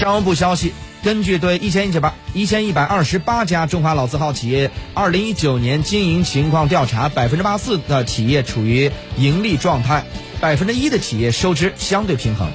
商务部消息，根据对一千一百一千一百二十八家中华老字号企业二零一九年经营情况调查，百分之八四的企业处于盈利状态，百分之一的企业收支相对平衡。